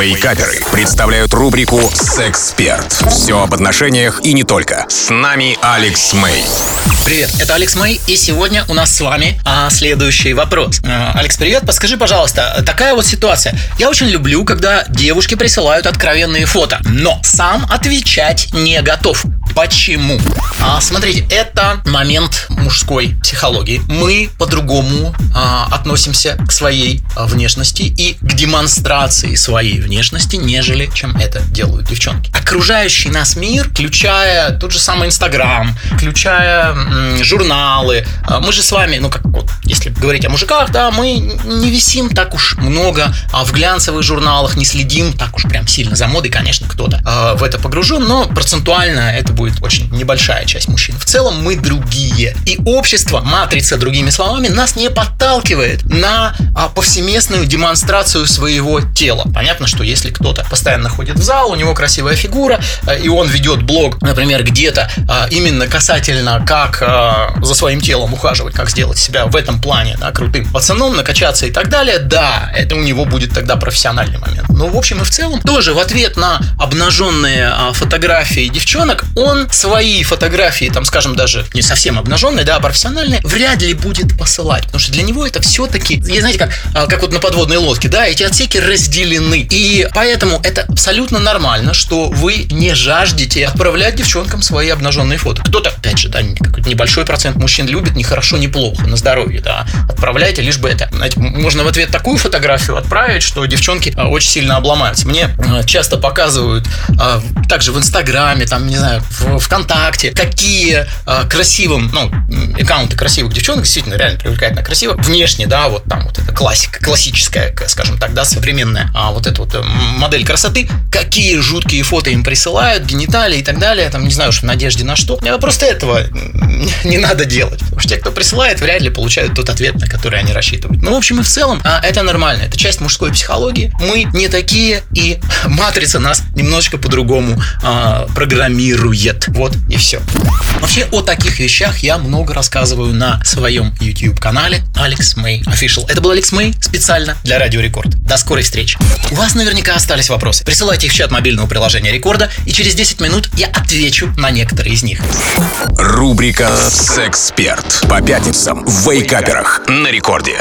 Вейкаперы представляют рубрику «Сексперт». Все об отношениях и не только. С нами Алекс Мэй. Привет, это Алекс Мэй, и сегодня у нас с вами а, следующий вопрос. А, Алекс, привет, подскажи, пожалуйста, такая вот ситуация. Я очень люблю, когда девушки присылают откровенные фото, но сам отвечать не готов. Почему? А, смотрите, это момент мужской психологии. Мы по-другому а, относимся к своей а, внешности и к демонстрации своей внешности, нежели чем это делают девчонки. Окружающий нас мир, включая тот же самый Инстаграм, включая м, журналы, а, мы же с вами, ну как вот, если говорить о мужиках, да, мы не висим так уж много а в глянцевых журналах, не следим так уж прям сильно за модой, конечно, кто-то а, в это погружен, но процентуально это будет очень небольшая часть мужчин. В целом мы другие. И общество, матрица, другими словами, нас не подталкивает на а, повсеместную демонстрацию своего тела. Понятно, что если кто-то постоянно ходит в зал, у него красивая фигура, а, и он ведет блог, например, где-то а, именно касательно, как а, за своим телом ухаживать, как сделать себя в этом плане да, крутым пацаном, накачаться и так далее, да, это у него будет тогда профессиональный момент. Но в общем и в целом тоже в ответ на обнаженные а, фотографии девчонок он свои фотографии, там, скажем, даже не совсем обнаженные, да, а профессиональные, вряд ли будет посылать, потому что для него это все-таки, знаете, как, а, как вот на подводной лодке, да, эти отсеки разделены, и поэтому это абсолютно нормально, что вы не жаждете отправлять девчонкам свои обнаженные фото. Кто-то, опять же, да, небольшой процент мужчин любит ни хорошо, ни плохо, на здоровье, да, отправляйте, лишь бы это. Знаете, можно в ответ такую фотографию отправить, что девчонки а, очень сильно обломаются. Мне а, часто показывают также в Инстаграме, там, не знаю, в ВКонтакте, какие красивым, ну, аккаунты красивых девчонок, действительно, реально привлекательно красиво. Внешне, да, вот там вот классика, классическая, скажем так, да, современная, а вот эта вот э, модель красоты, какие жуткие фото им присылают, гениталии и так далее, там, не знаю уж в надежде на что. Просто этого не надо делать. Потому что те, кто присылает, вряд ли получают тот ответ, на который они рассчитывают. Ну, в общем и в целом, это нормально. Это часть мужской психологии. Мы не такие, и матрица нас немножечко по-другому а, программирует. Вот и все. Вообще о таких вещах я много рассказываю на своем YouTube канале Алекс Мэй Official. Это был Алекс Мэй специально для Радио Рекорд. До скорой встречи. У вас наверняка остались вопросы. Присылайте их в чат мобильного приложения Рекорда, и через 10 минут я отвечу на некоторые из них. Рубрика «Сексперт» по пятницам в Wake Upper ах на Рекорде.